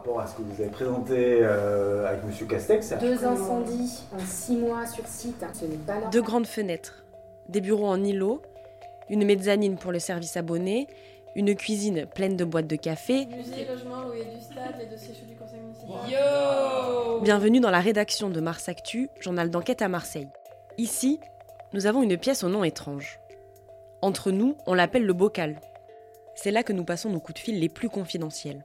rapport à ce que vous avez présenté avec M. Castex. Deux incendies en six mois sur site, ce n'est pas Deux grandes fenêtres, des bureaux en îlot, une mezzanine pour le service abonné, une cuisine pleine de boîtes de café. Musée, logement, du stade, les dossiers chauds du conseil municipal. Yo Bienvenue dans la rédaction de Mars Actu, journal d'enquête à Marseille. Ici, nous avons une pièce au nom étrange. Entre nous, on l'appelle le bocal. C'est là que nous passons nos coups de fil les plus confidentiels.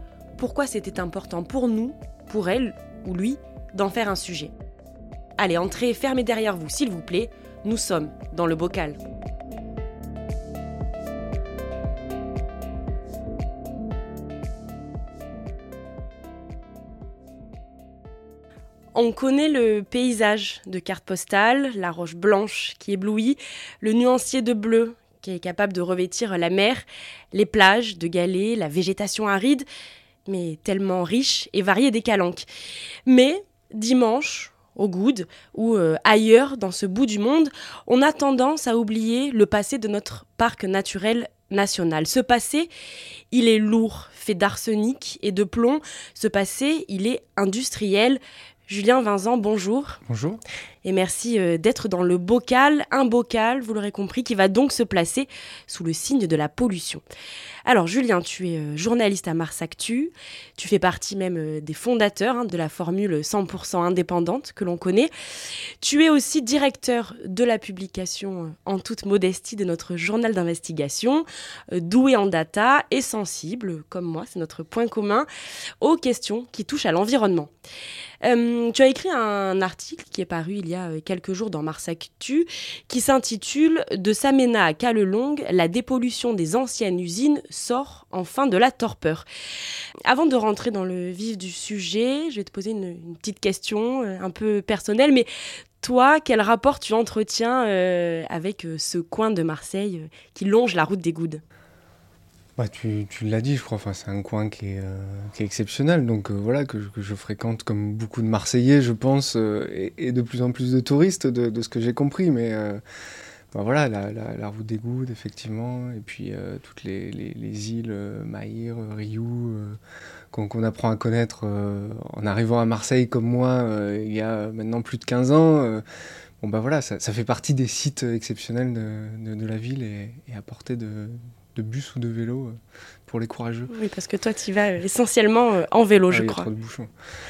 pourquoi c'était important pour nous, pour elle ou lui, d'en faire un sujet. Allez, entrez, fermez derrière vous, s'il vous plaît. Nous sommes dans le bocal. On connaît le paysage de carte postale, la roche blanche qui éblouit, le nuancier de bleu qui est capable de revêtir la mer, les plages de galets, la végétation aride, mais tellement riche et variée des calanques. Mais dimanche, au Goud ou euh, ailleurs dans ce bout du monde, on a tendance à oublier le passé de notre parc naturel national. Ce passé, il est lourd, fait d'arsenic et de plomb. Ce passé, il est industriel, Julien Vincent, bonjour. Bonjour. Et merci euh, d'être dans le bocal, un bocal, vous l'aurez compris, qui va donc se placer sous le signe de la pollution. Alors Julien, tu es euh, journaliste à Mars Actu, tu fais partie même euh, des fondateurs hein, de la formule 100% indépendante que l'on connaît. Tu es aussi directeur de la publication en toute modestie de notre journal d'investigation, doué en data et sensible, comme moi, c'est notre point commun, aux questions qui touchent à l'environnement. tu as écrit un article qui est paru il y a quelques jours dans Mars Actu qui s'intitule De Samena à Calelongue, la dépollution des anciennes usines sort enfin de la torpeur. Avant de rentrer dans le vif du sujet, je vais te poser une, petite question euh, un peu personnelle, mais toi, quel rapport tu entretiens euh, avec euh, ce coin de Marseille qui longe la route des Goudes? Tu, l'as dit, je crois, enfin, c'est un coin qui est, exceptionnel, donc voilà, que, je fréquente comme beaucoup de Marseillais, je pense, et, de plus en plus de touristes, de, ce que j'ai compris, mais voilà, la, route des Goudes, effectivement, et puis euh, toutes les, îles, euh, Maïr, Riou, euh, qu'on apprend à connaître en arrivant à Marseille comme moi il y a maintenant plus de 15 ans. bon, bah voilà, ça, fait partie des sites exceptionnels de, la ville et, à portée de, bus ou de vélo pour les courageux. Oui, parce que toi, tu vas essentiellement en vélo, ah je crois. A trop de bouchons.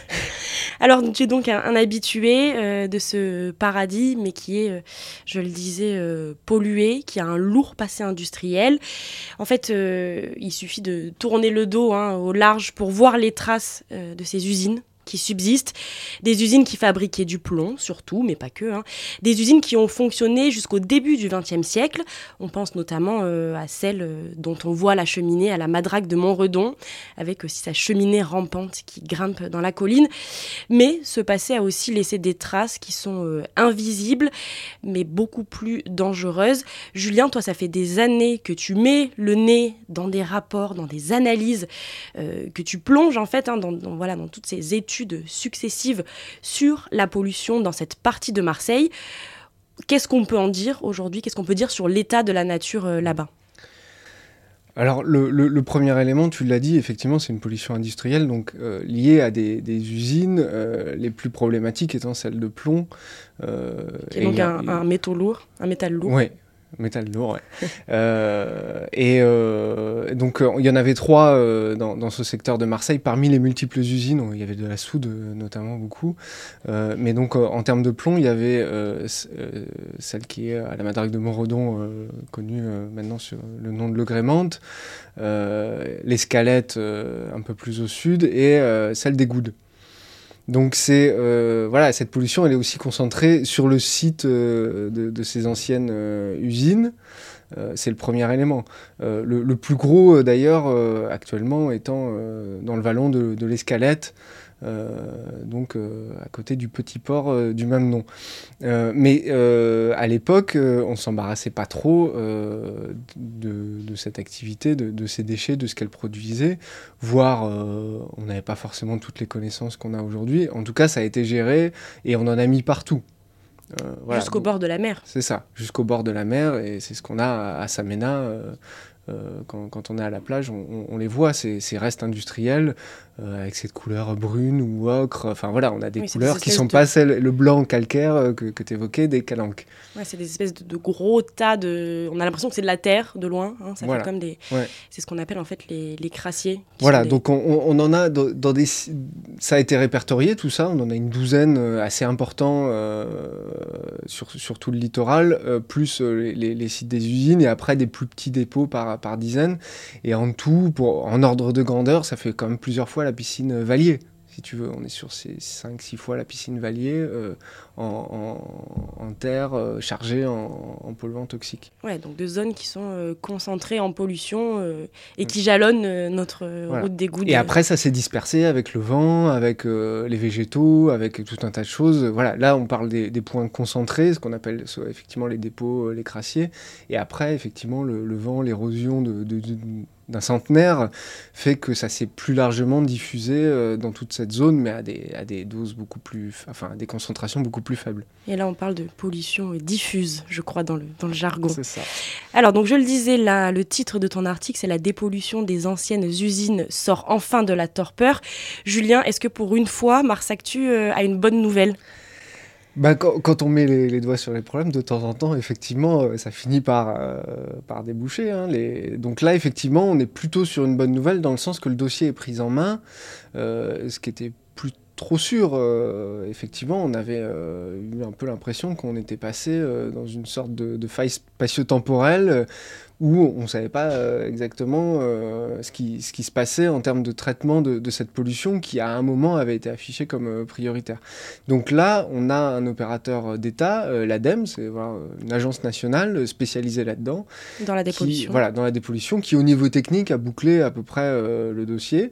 Alors, tu es donc un, habitué euh, de ce paradis, mais qui est, euh, je le disais, euh, pollué, qui a un lourd passé industriel. En fait, il suffit de tourner le dos hein, au large pour voir les traces de ces usines qui subsistent, des usines qui fabriquaient du plomb surtout, mais pas que, hein. des usines qui ont fonctionné jusqu'au début du XXe siècle. On pense notamment euh, à celle euh, dont on voit la cheminée à la Madrague de Montredon, avec aussi sa cheminée rampante qui grimpe dans la colline. Mais ce passé a aussi laissé des traces qui sont euh, invisibles, mais beaucoup plus dangereuses. Julien, toi, ça fait des années que tu mets le nez dans des rapports, dans des analyses, que tu plonges en fait hein, dans, voilà, dans toutes ces études successives sur la pollution dans cette partie de Marseille. Qu'est-ce qu'on peut en dire aujourd'hui? Qu'est-ce qu'on peut dire sur l'état de la nature euh, là-bas? Alors le, premier élément, tu l'as dit, effectivement, c'est une pollution industrielle, donc euh, liée à des, usines, euh, les plus problématiques étant celle de plomb. donc un, un, métaux lourd, un métal lourd. Oui, Métal lourd, ouais. euh, et euh, donc, euh, il y en avait trois dans, ce secteur de Marseille. Parmi les multiples usines, il y avait de la soude, notamment beaucoup. Mais donc, en termes de plomb, il y avait celle qui est à la Madrague de Morodon, connue maintenant sur le nom de Le Grémante, l'escalette un peu plus au sud, et celle des Goudes. Donc c'est euh, voilà, cette pollution, elle est aussi concentrée sur le site euh, de, ces anciennes euh, usines. c'est le premier élément. Le, plus gros d'ailleurs actuellement étant dans le vallon de, l'Escalette, donc à côté du petit port du même nom. mais à l'époque, on s'embarrassait pas trop de, cette activité, de, de, ces déchets, de ce qu'elle produisait, voire on n'avait pas forcément toutes les connaissances qu'on a aujourd'hui. En tout cas, ça a été géré et on en a mis partout. Euh, jusqu'au bord de la mer. C'est ça, jusqu'au bord de la mer, et c'est ce qu'on a à, Samena. Euh, euh, quand, on est à la plage, on, les voit, ces, restes industriels, euh, avec cette couleur brune ou ocre. Enfin voilà, on a des couleurs qui sont pas celles, le blanc calcaire euh, que, que tu évoquais des calanques. Ouais, c'est des espèces de, gros tas de. On a l'impression que c'est de la terre de loin. Hein, ça fait comme des. C'est ce qu'on appelle en fait les, les crassiers. Voilà, donc on, on, en a dans, des. Ça a été répertorié tout ça. On en a une douzaine assez importants sur, sur, tout le littoral, plus les, les, sites des usines et après des plus petits dépôts par par, dizaines. Et en tout, pour, en ordre de grandeur, ça fait quand même plusieurs fois la piscine Valier si tu veux. On est sur ces 5-6 fois la piscine Valier euh, en, terre euh, chargée en, en, polluants toxiques. Ouais, donc deux zones qui sont euh, concentrées en pollution et qui jalonnent notre route d'égout. Et après, ça s'est dispersé avec le vent, avec les végétaux, avec tout un tas de choses. Voilà, là, on parle des, points concentrés, ce qu'on appelle effectivement les dépôts, les crassiers. Et après, effectivement, le, vent, l'érosion de d'un centenaire fait que ça s'est plus largement diffusé euh, dans toute cette zone, mais à des, à des doses beaucoup plus, enfin, à des concentrations beaucoup plus faibles. Et là, on parle de pollution diffuse, je crois, dans le, dans le jargon. C'est ça. Alors, donc, je le disais, là, le titre de ton article, c'est La dépollution des anciennes usines sort enfin de la torpeur. Julien, est-ce que pour une fois, Mars Actu euh, a une bonne nouvelle? Bah, quand, on met les, doigts sur les problèmes, de temps en temps, effectivement, euh, ça finit par, euh, déboucher. Hein. Donc là, effectivement, on est plutôt sur une bonne nouvelle dans le sens que le dossier est pris en main, euh, ce qui était plus trop sûr. effectivement, on avait eu un peu l'impression qu'on était passé dans une sorte de, de faille spatio-temporelle où on ne savait pas euh, exactement euh, ce, qui, ce qui se passait en termes de traitement de, cette pollution qui à un moment avait été affichée comme euh, prioritaire. Donc là, on a un opérateur d'État, l'ADEME, c'est une agence nationale spécialisée là-dedans. Dans la dépollution. voilà, dans la dépollution, qui au niveau technique a bouclé à peu près le dossier.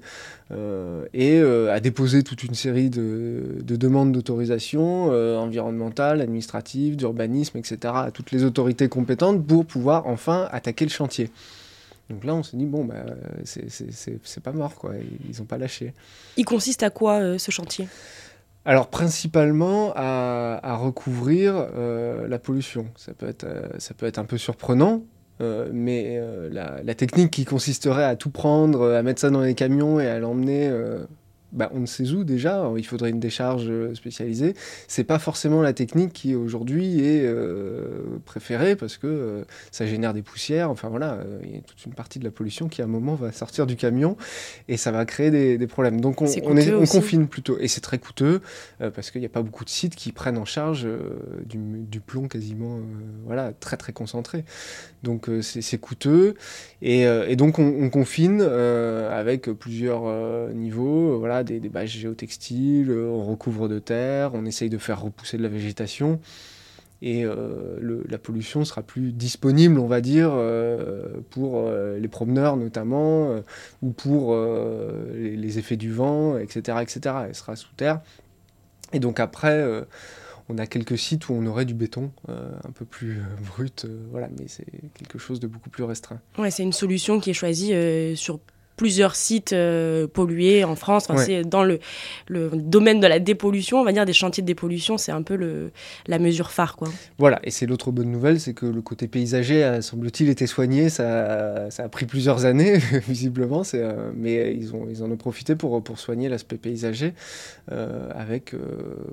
Euh, et euh, a déposé toute une série de, demandes d'autorisation euh, environnementale, administrative, d'urbanisme, etc. à toutes les autorités compétentes pour pouvoir enfin attaquer le chantier. Donc là, on s'est dit, bon, bah, c'est pas mort, quoi. Ils n'ont pas lâché. Il consiste à quoi ce chantier? Alors principalement à, recouvrir la pollution. Ça peut, être, ça peut être un peu surprenant, euh, mais euh, la, technique qui consisterait à tout prendre, à mettre ça dans les camions et à l'emmener euh, bah, on ne sait où déjà, il faudrait une décharge euh, spécialisée. C'est pas forcément la technique qui aujourd'hui est euh, préférée parce que euh, ça génère des poussières. Enfin voilà, il y a toute une partie de la pollution qui à un moment va sortir du camion et ça va créer des, problèmes. Donc on, on, confine plutôt et c'est très coûteux parce qu'il n'y a pas beaucoup de sites qui prennent en charge du, plomb quasiment voilà très très concentré. Donc c'est coûteux et, et, donc on, confine avec plusieurs niveaux. voilà des, bâches géotextiles, euh, on recouvre de terre, on essaye de faire repousser de la végétation. Et euh, la pollution sera plus disponible, on va dire, euh, pour les promeneurs notamment, ou pour les, effets du vent, etc., etc. Elle sera sous terre. Et donc après, on a quelques sites où on aurait du béton un peu plus brut, voilà, mais c'est quelque chose de beaucoup plus restreint. C'est une solution qui est choisie sur plusieurs sites euh, pollués en France. C'est dans le, le, domaine de la dépollution, on va dire des chantiers de dépollution, c'est un peu le, la mesure phare. Quoi. Voilà, et c'est l'autre bonne nouvelle, c'est que le côté paysager a, semble-t-il, été soigné. Ça, ça, a pris plusieurs années, visiblement, euh, mais ils, ont, ils en ont profité pour, pour soigner l'aspect paysager, euh, avec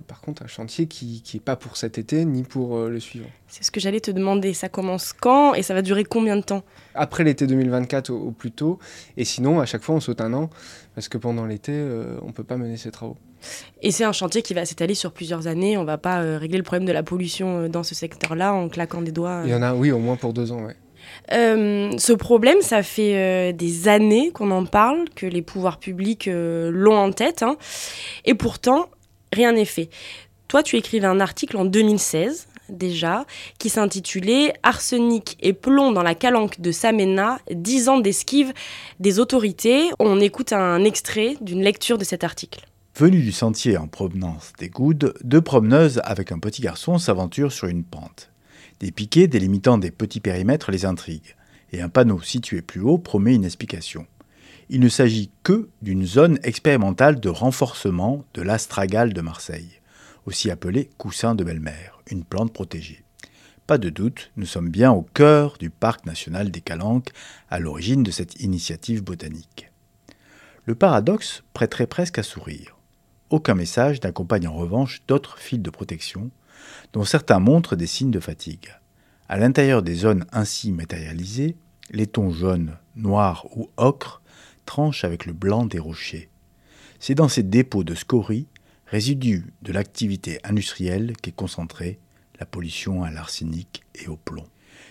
par contre un chantier qui n'est pas pour cet été ni pour le suivant. C'est ce que j'allais te demander. Ça commence quand et ça va durer combien de temps? Après l'été 2024 au, plus tôt. Et sinon, à chaque fois, on saute un an parce que pendant l'été, euh, on ne peut pas mener ces travaux. Et c'est un chantier qui va s'étaler sur plusieurs années. On ne va pas euh, régler le problème de la pollution euh, dans ce secteur-là en claquant des doigts. Il y en a, oui, au moins pour deux ans, ce problème, ça fait des années qu'on en parle, que les pouvoirs publics l'ont en tête, hein. et pourtant, rien n'est fait. Toi, tu écrivais un article en 2016 déjà, qui s'intitulait Arsenic et plomb dans la calanque de Samena, 10 ans d'esquive des autorités. On écoute un extrait d'une lecture de cet article. Venu du sentier en provenance des Goudes, deux promeneuses avec un petit garçon s'aventurent sur une pente. Des piquets délimitant des petits périmètres les intriguent, et un panneau situé plus haut promet une explication. Il ne s'agit que d'une zone expérimentale de renforcement de l'astragale de Marseille, aussi appelée coussin de belle-mère, une plante protégée. Pas de doute, nous sommes bien au cœur du parc national des Calanques, à l'origine de cette initiative botanique. Le paradoxe prêterait presque à sourire. Aucun message n'accompagne en revanche d'autres fils de protection, dont certains montrent des signes de fatigue. À l'intérieur des zones ainsi matérialisées, les tons jaunes, noirs ou ocre tranchent avec le blanc des rochers. C'est dans ces dépôts de scories, résidus de l'activité industrielle, qu'est concentrée la pollution à l'arsenic et au plomb.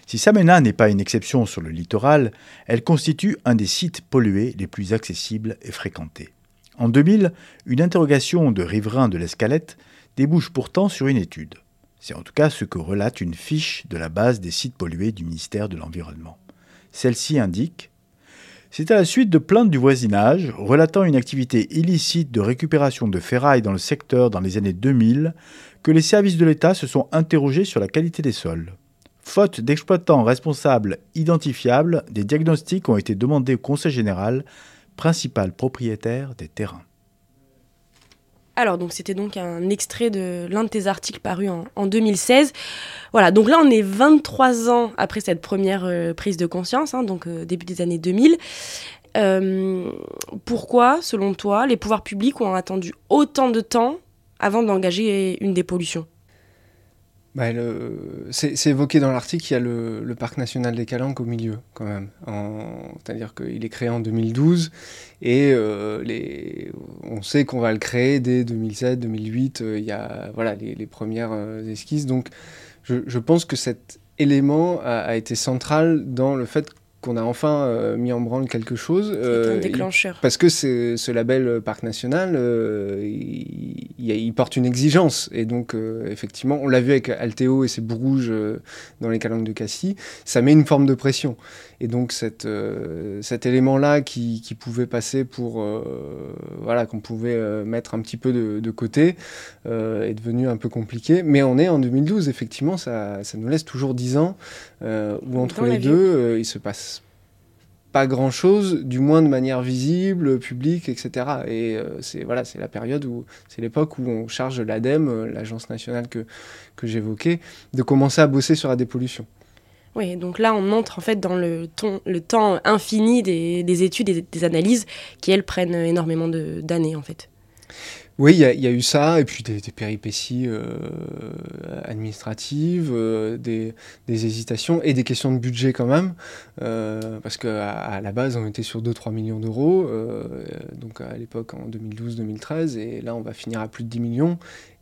Si Samena n'est pas une exception sur le littoral, elle constitue un des sites pollués les plus accessibles et fréquentés. En 2000, une interrogation de riverains de l'Escalette débouche pourtant sur une étude. C'est en tout cas ce que relate une fiche de la base des sites pollués du ministère de l'Environnement. Celle-ci indique C'est à la suite de plaintes du voisinage relatant une activité illicite de récupération de ferraille dans le secteur dans les années 2000 que les services de l'État se sont interrogés sur la qualité des sols. Faute d'exploitants responsables identifiables, des diagnostics ont été demandés au Conseil général principal propriétaire des terrains. Alors, donc c'était donc un extrait de l'un de tes articles parus en, 2016. Voilà, donc là on est 23 ans après cette première euh, prise de conscience, hein, donc euh, début des années 2000. Euh, pourquoi, selon toi, les pouvoirs publics ont attendu autant de temps avant d'engager une dépollution? Bah, c'est évoqué dans l'article, il y a le, parc national des Calanques au milieu, quand même. C'est-à-dire qu'il est créé en 2012 et euh, les, on sait qu'on va le créer dès 2007, 2008. Euh, il y a voilà, les, premières euh, esquisses. Donc je, je, pense que cet élément a, a été central dans le fait qu'on a enfin euh, mis en branle quelque chose. C'est un euh, déclencheur. parce que ce label euh, parc national, il, porte une exigence. Et donc, effectivement, on l'a vu avec Alteo et ses bourrouges dans les calanques de Cassis, ça met une forme de pression. Et donc, cette, cet élément-là qui, pouvait passer pour. voilà, qu'on pouvait mettre un petit peu de, côté, est devenu un peu compliqué. Mais on est en 2012, effectivement, ça, ça nous laisse toujours 10 ans où entre les deux, il se passe pas grand chose, du moins de manière visible, publique, etc. Et euh, c'est voilà, c'est la période où c'est l'époque où on charge l'ADEME, euh, l'agence nationale que, j'évoquais, de commencer à bosser sur la dépollution. Oui, donc là on entre en fait dans le, temps infini des, des études et des analyses qui elles prennent énormément d'années en fait. Oui, il y, a eu ça, et puis des, péripéties euh, administratives, euh, des, hésitations et des questions de budget quand même, euh, parce qu'à à la base on était sur 2-3 millions d'euros, donc à l'époque en 2012-2013, et là on va finir à plus de 10 millions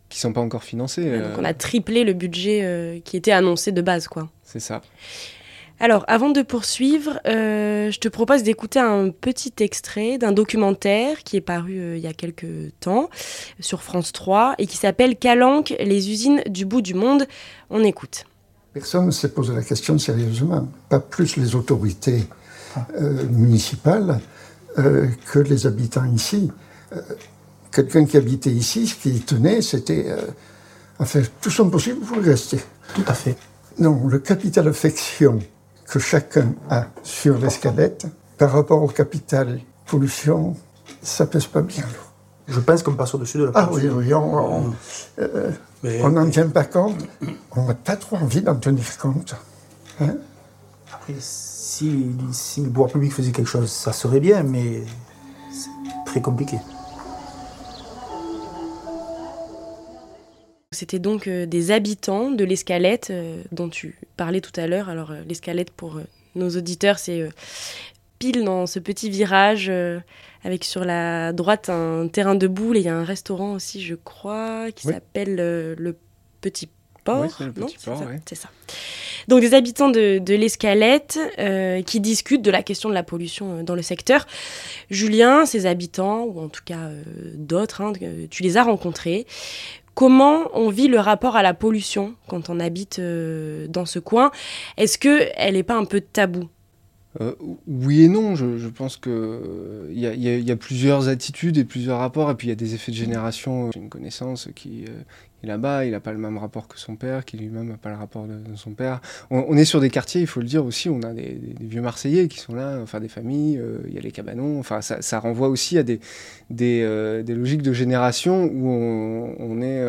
qui ne sont pas encore financés. donc on a triplé le budget qui était annoncé de base, quoi. C'est ça. Alors, avant de poursuivre, euh, je te propose d'écouter un petit extrait d'un documentaire qui est paru euh, il y a quelques temps sur France 3 et qui s'appelle Calanque, les usines du bout du monde. On écoute. Personne ne s'est posé la question sérieusement, pas plus les autorités euh, municipales que les habitants ici. Quelqu'un qui habitait ici, ce qui tenait, c'était faire tout son possible pour y rester. Tout à fait. Non, le capital affection que chacun a sur l'escalette par rapport au capital pollution, ça pèse pas bien. Je pense qu'on passe au-dessus de la pollution. Ah oui, oui, on euh, n'en tient pas compte. On n'a pas trop envie d'en tenir compte. Hein. Après, si, si le pouvoir public faisait quelque chose, ça serait bien, mais c'est très compliqué. C'était donc euh, des habitants de l'escalette euh, dont tu parlais tout à l'heure. Alors euh, l'escalette pour nos auditeurs, c'est pile dans ce petit virage avec sur la droite un terrain de boule et il y a un restaurant aussi, je crois, qui s'appelle le Petit Port. c'est ça. Donc des habitants de, l'escalette qui discutent de la question de la pollution dans le secteur. Julien, ces habitants, ou en tout cas d'autres, hein, tu les as rencontrés. Comment on vit le rapport à la pollution quand on habite euh, dans ce coin? Est-ce que elle n'est pas un peu tabou Euh, oui et non, je, pense qu'il euh, y, a, plusieurs attitudes et plusieurs rapports, et puis il y a des effets de génération. J'ai une connaissance qui, est là-bas, il n'a pas le même rapport que son père, qui lui-même n'a pas le rapport de, de son père. On, on, est sur des quartiers, il faut le dire aussi, on a des, des, des vieux Marseillais qui sont là, enfin des familles, il y a les cabanons, enfin ça, ça, renvoie aussi à des, des, logiques de génération où on, on est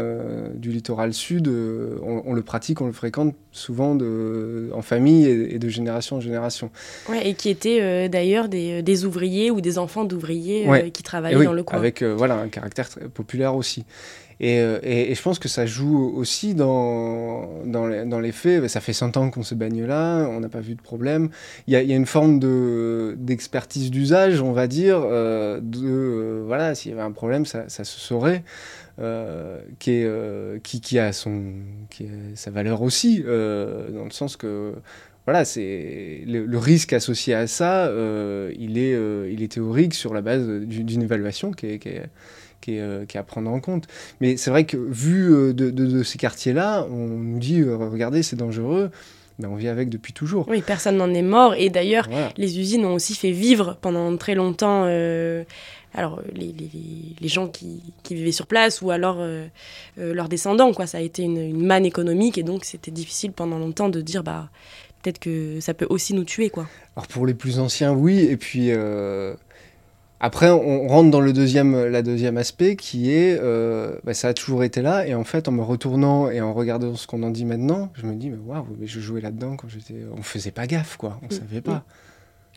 du littoral sud, on, on, le pratique, on le fréquente souvent de, en famille et, et de génération en génération. Ouais, et qui étaient euh, d'ailleurs des, des, ouvriers ou des enfants d'ouvriers euh, ouais. qui travaillaient oui, dans le coin. Avec euh, voilà, un caractère très populaire aussi. Et, et, je pense que ça joue aussi dans, dans, les, faits. Ça fait 100 ans qu'on se baigne là, on n'a pas vu de problème. Il y a, une forme d'expertise d'usage, on va dire, euh, de voilà, s'il y avait un problème, ça, se saurait. Euh, qui, est, euh, qui, a son, qui a sa valeur aussi, euh, dans le sens que voilà, c'est le, risque associé à ça, euh, il, est, euh, il est théorique sur la base d'une évaluation qui, est, qui, est, qui est, à prendre en compte. Mais c'est vrai que vu de, de, de ces quartiers-là, on nous dit regardez, c'est dangereux. Ben, on vit avec depuis toujours. Oui, personne n'en est mort. Et d'ailleurs, voilà. les usines ont aussi fait vivre pendant très longtemps euh, alors, les, les, les gens qui, qui, vivaient sur place ou alors euh, euh, leurs descendants. Quoi. Ça a été une, une manne économique et donc c'était difficile pendant longtemps de dire bah, peut-être que ça peut aussi nous tuer. Quoi. Alors, pour les plus anciens, oui. Et puis. Euh... Après, on rentre dans le deuxième, la deuxième aspect qui est, euh, bah, ça a toujours été là. Et en fait, en me retournant et en regardant ce qu'on en dit maintenant, je me dis, mais waouh, je jouais là-dedans quand j'étais. On faisait pas gaffe, quoi. On mmh. savait pas.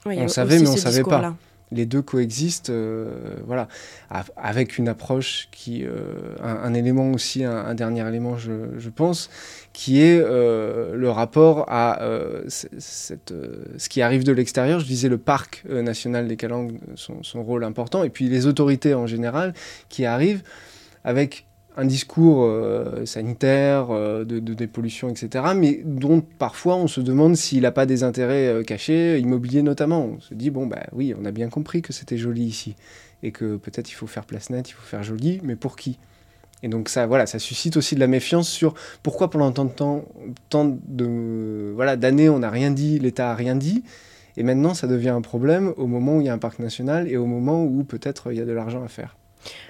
Oui, on savait, mais on savait pas. Là. Les deux coexistent, euh, voilà, avec une approche qui, euh, un, un, élément aussi, un, un dernier élément, je, je, pense, qui est euh, le rapport à euh, euh, ce qui arrive de l'extérieur. Je disais le parc national des Calanques, son, rôle important, et puis les autorités en général qui arrivent avec un discours sanitaire, de, de, dépollution, etc., mais dont parfois on se demande s'il n'a pas des intérêts cachés, immobiliers notamment. On se dit, bon, bah oui, on a bien compris que c'était joli ici, et que peut-être il faut faire place nette, il faut faire joli, mais pour qui? Et donc ça, voilà, ça suscite aussi de la méfiance sur pourquoi pendant tant de temps, voilà d'années, on n'a rien dit, l'État a rien dit, et maintenant ça devient un problème au moment où il y a un parc national et au moment où peut-être il y a de l'argent à faire.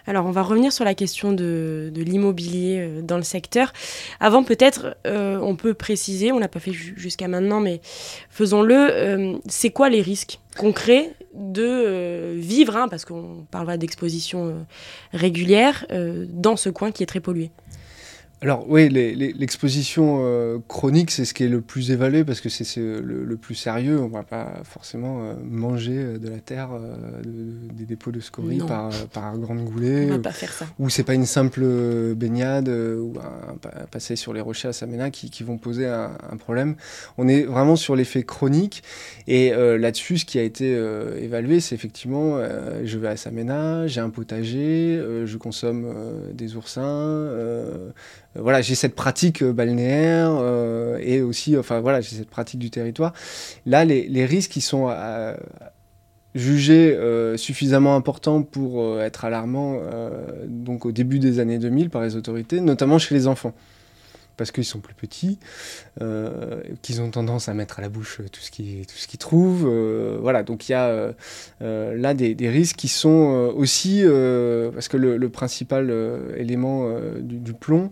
Alors, on va revenir sur la question de, l'immobilier dans le secteur. Avant, peut-être, euh, on peut préciser, on l'a pas fait jusqu'à maintenant, mais faisons-le, euh, c'est quoi les risques concrets de euh, vivre, hein, parce qu'on parlera d'exposition régulière, dans ce coin qui est très pollué? Alors oui, l'exposition euh, chronique, c'est ce qui est le plus évalué parce que c'est le, le, plus sérieux. On ne va pas forcément euh, manger de la terre, euh, de, des dépôts de scories par, par grande goulée. On va pas faire ça. Ou c'est pas une simple baignade ou un, un, passer sur les rochers à Samena qui, qui vont poser un, un, problème. On est vraiment sur l'effet chronique. Et là-dessus, ce qui a été évalué, c'est effectivement, je vais à Samena, j'ai un potager, je consomme des oursins voilà, j'ai cette pratique balnéaire euh, et aussi, enfin voilà, j'ai cette pratique du territoire. Là, les, risques qui sont euh, jugés euh, suffisamment importants pour euh, être alarmants, donc au début des années 2000 par les autorités, notamment chez les enfants parce qu'ils sont plus petits, euh, qu'ils ont tendance à mettre à la bouche tout ce qu'ils qu trouvent. Euh, voilà, donc il y a euh, là des, risques qui sont aussi, parce que le, principal élément du, plomb,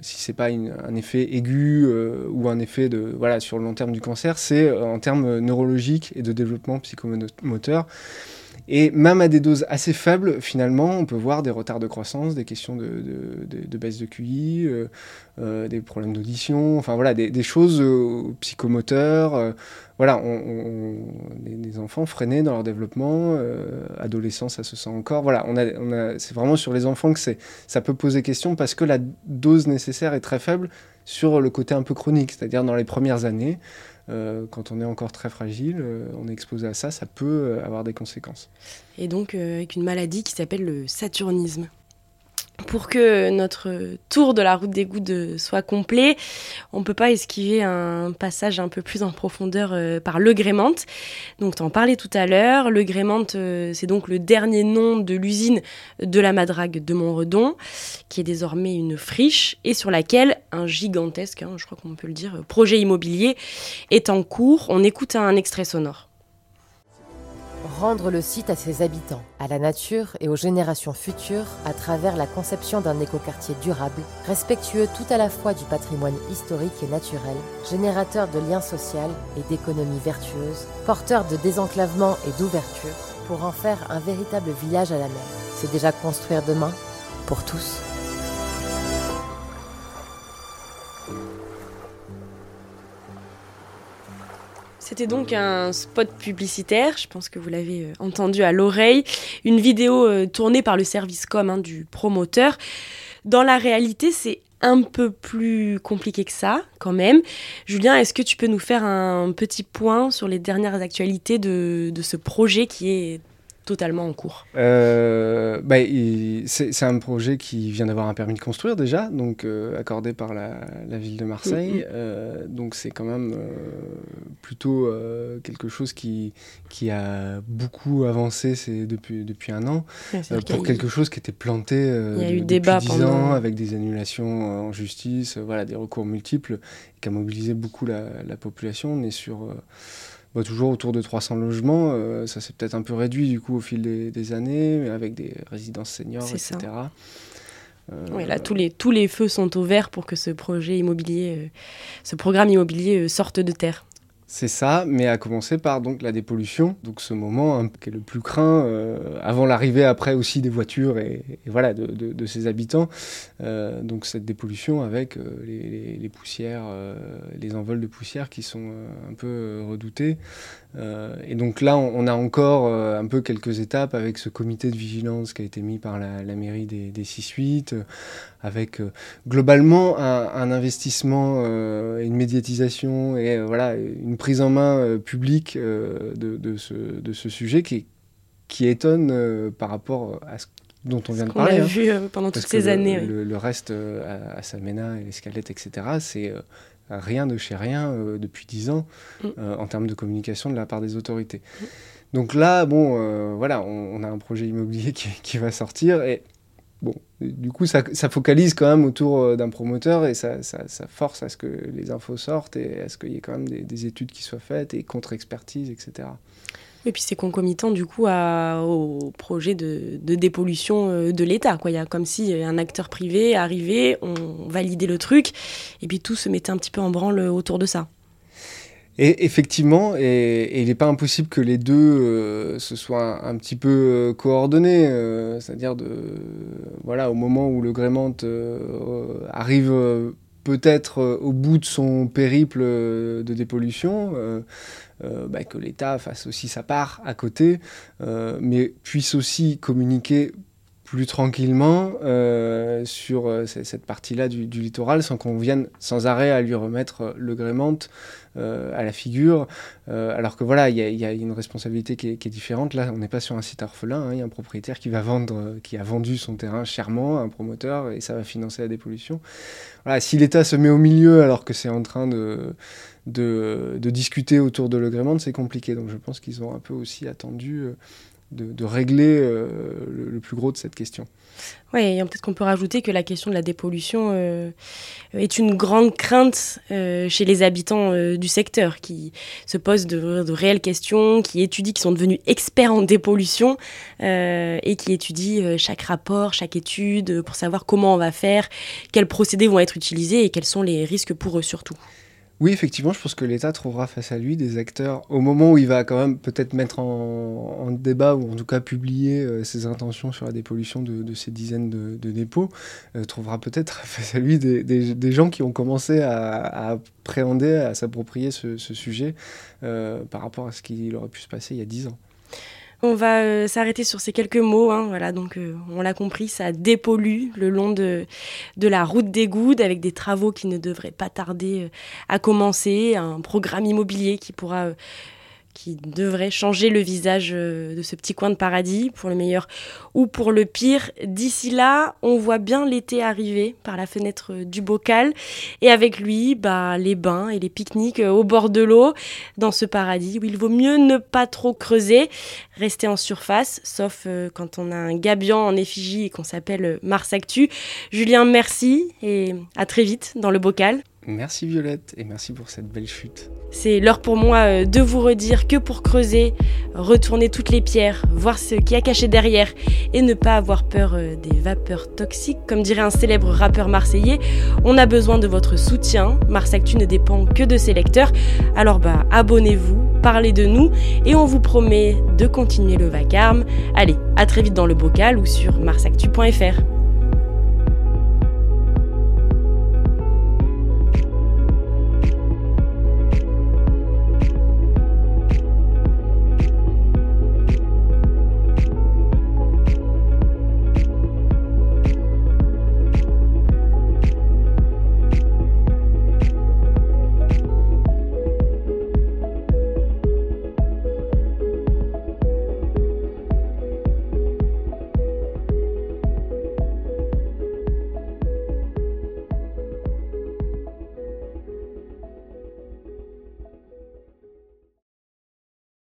si c'est pas un effet aigu ou un effet de, voilà, sur le long terme du cancer, c'est en termes neurologiques et de développement psychomoteur. Et même à des doses assez faibles, finalement, on peut voir des retards de croissance, des questions de, baisse de QI, euh, euh, des problèmes d'audition, enfin voilà, des, choses euh, psychomoteurs. Euh, voilà, des, enfants freinés dans leur développement, adolescents, ça se sent encore. Voilà, c'est vraiment sur les enfants que ça peut poser question parce que la dose nécessaire est très faible sur le côté un peu chronique, c'est-à-dire dans les premières années. Euh, quand on est encore très fragile, euh, on est exposé à ça, ça peut avoir des conséquences. Et donc euh, avec une maladie qui s'appelle le saturnisme. Pour que notre tour de la route des gouttes soit complet, on ne peut pas esquiver un passage un peu plus en profondeur euh, par Le Grémente. Donc, tu en parlais tout à l'heure. Le Grémente, euh, c'est donc le dernier nom de l'usine de la Madrague de Montredon, qui est désormais une friche et sur laquelle un gigantesque, hein, je crois qu'on peut le dire, projet immobilier est en cours. On écoute un extrait sonore rendre le site à ses habitants, à la nature et aux générations futures à travers la conception d'un écoquartier durable, respectueux tout à la fois du patrimoine historique et naturel, générateur de liens sociaux et d'économies vertueuses, porteur de désenclavement et d'ouverture, pour en faire un véritable village à la mer. C'est déjà construire demain pour tous. C'était donc un spot publicitaire, je pense que vous l'avez euh, entendu à l'oreille, une vidéo euh, tournée par le service com hein, du promoteur. Dans la réalité, c'est un peu plus compliqué que ça, quand même. Julien, est-ce que tu peux nous faire un petit point sur les dernières actualités de, de ce projet qui est totalement en cours euh, bah, C'est un projet qui vient d'avoir un permis de construire déjà, donc euh, accordé par la, ville de Marseille. Mm, mm. Euh, donc c'est quand même plutôt quelque chose qui, qui a beaucoup avancé depuis, depuis un an, pour quelque chose qui était planté il y a eu depuis débat 10 ans, avec des annulations en justice, voilà, des recours multiples, qui a mobilisé beaucoup la, la population. On est sur bah, toujours autour de 300 logements. Euh, ça s'est peut-être un peu réduit du coup au fil des, années, mais avec des résidences seniors, etc. Euh, oui, là, tous les, tous les feux sont au vert pour que ce projet immobilier, euh, ce programme immobilier sorte de terre. C'est ça, mais à commencer par donc la dépollution, donc ce moment hein, qui est le plus craint euh, avant l'arrivée après aussi des voitures et, voilà de, ses habitants. Euh, donc cette dépollution avec euh, les, poussières, les envols de poussière qui sont un peu redoutés. et donc là, on, a encore un peu quelques étapes avec ce comité de vigilance qui a été mis par la, mairie des, des 6-8 avec globalement un, investissement euh, et une médiatisation et voilà, une prise en main publique de, de, ce, de, ce, sujet qui, qui étonne par rapport à ce dont on vient de parler. On l'a vu pendant toutes ces années. Le, reste à, Salmena et l'Escalette, etc., c'est rien de chez rien depuis dix ans mm. en termes de communication de la part des autorités. Mm. Donc là, bon, voilà, on, a un projet immobilier qui, qui va sortir et du coup, ça, focalise quand même autour euh, d'un promoteur et ça, force à ce que les infos sortent et à ce qu'il y ait quand même des, études qui soient faites et contre-expertise, etc. Et puis c'est concomitant du coup au projet de, dépollution euh, de l'État. Il y a comme si un acteur privé arrivait, on validait le truc, et puis tout se mettait un petit peu en branle autour de ça. Et effectivement, et, il n'est pas impossible que les deux euh, se soient un, petit peu euh, coordonnés, euh, c'est-à-dire de voilà au moment où le gréement arrive peut-être au bout de son périple de dépollution, bah, que l'État fasse aussi sa part à côté, mais puisse aussi communiquer plus tranquillement euh, sur euh, cette partie-là du, littoral sans qu'on vienne sans arrêt à lui remettre euh, le grémente à la figure. alors que voilà, il y, a une responsabilité qui est, différente. Là, on n'est pas sur un site orphelin. Hein. Il y a un propriétaire qui va vendre, qui a vendu son terrain chèrement à un promoteur et ça va financer la dépollution. Voilà, si l'État se met au milieu alors que c'est en train de, discuter autour de l'agrément, c'est compliqué. Donc je pense qu'ils ont un peu aussi attendu de, régler euh, le, plus gros de cette question. Oui, peut-être qu'on peut rajouter que la question de la dépollution euh, est une grande crainte euh, chez les habitants du secteur qui se posent de, réelles questions, qui étudient, qui sont devenus experts en dépollution et qui étudient chaque rapport, chaque étude pour savoir comment on va faire, quels procédés vont être utilisés et quels sont les risques pour eux surtout. Oui, effectivement, je pense que l'État trouvera face à lui des acteurs au moment où il va quand même peut-être mettre en, débat ou en tout cas publier euh, ses intentions sur la dépollution de, ces dizaines de, dépôts, euh, trouvera peut-être face à lui des, gens qui ont commencé à, appréhender, à s'approprier ce, sujet euh, par rapport à ce qu'il aurait pu se passer il y a dix ans. On va euh, s'arrêter sur ces quelques mots. Hein, voilà, donc euh, on l'a compris, ça dépollue le long de, la route des Goudes avec des travaux qui ne devraient pas tarder euh, à commencer, un programme immobilier qui pourra qui devrait changer le visage euh, de ce petit coin de paradis, pour le meilleur ou pour le pire. D'ici là, on voit bien l'été arriver par la fenêtre euh, du bocal, et avec lui, bah, les bains et les pique-niques euh, au bord de l'eau, dans ce paradis où il vaut mieux ne pas trop creuser, rester en surface, sauf quand on a un gabian en effigie et qu'on s'appelle Mars Actu. Julien, merci, et à très vite dans le bocal. Merci Violette et merci pour cette belle chute. C'est l'heure pour moi euh, de vous redire que pour creuser, retourner toutes les pierres, voir ce qui a caché derrière et ne pas avoir peur euh, des vapeurs toxiques, comme dirait un célèbre rappeur marseillais, on a besoin de votre soutien. Mars Actu ne dépend que de ses lecteurs. Alors bah abonnez-vous, parlez de nous et on vous promet de continuer le vacarme. Allez, à très vite dans le bocal ou sur marsactu.fr.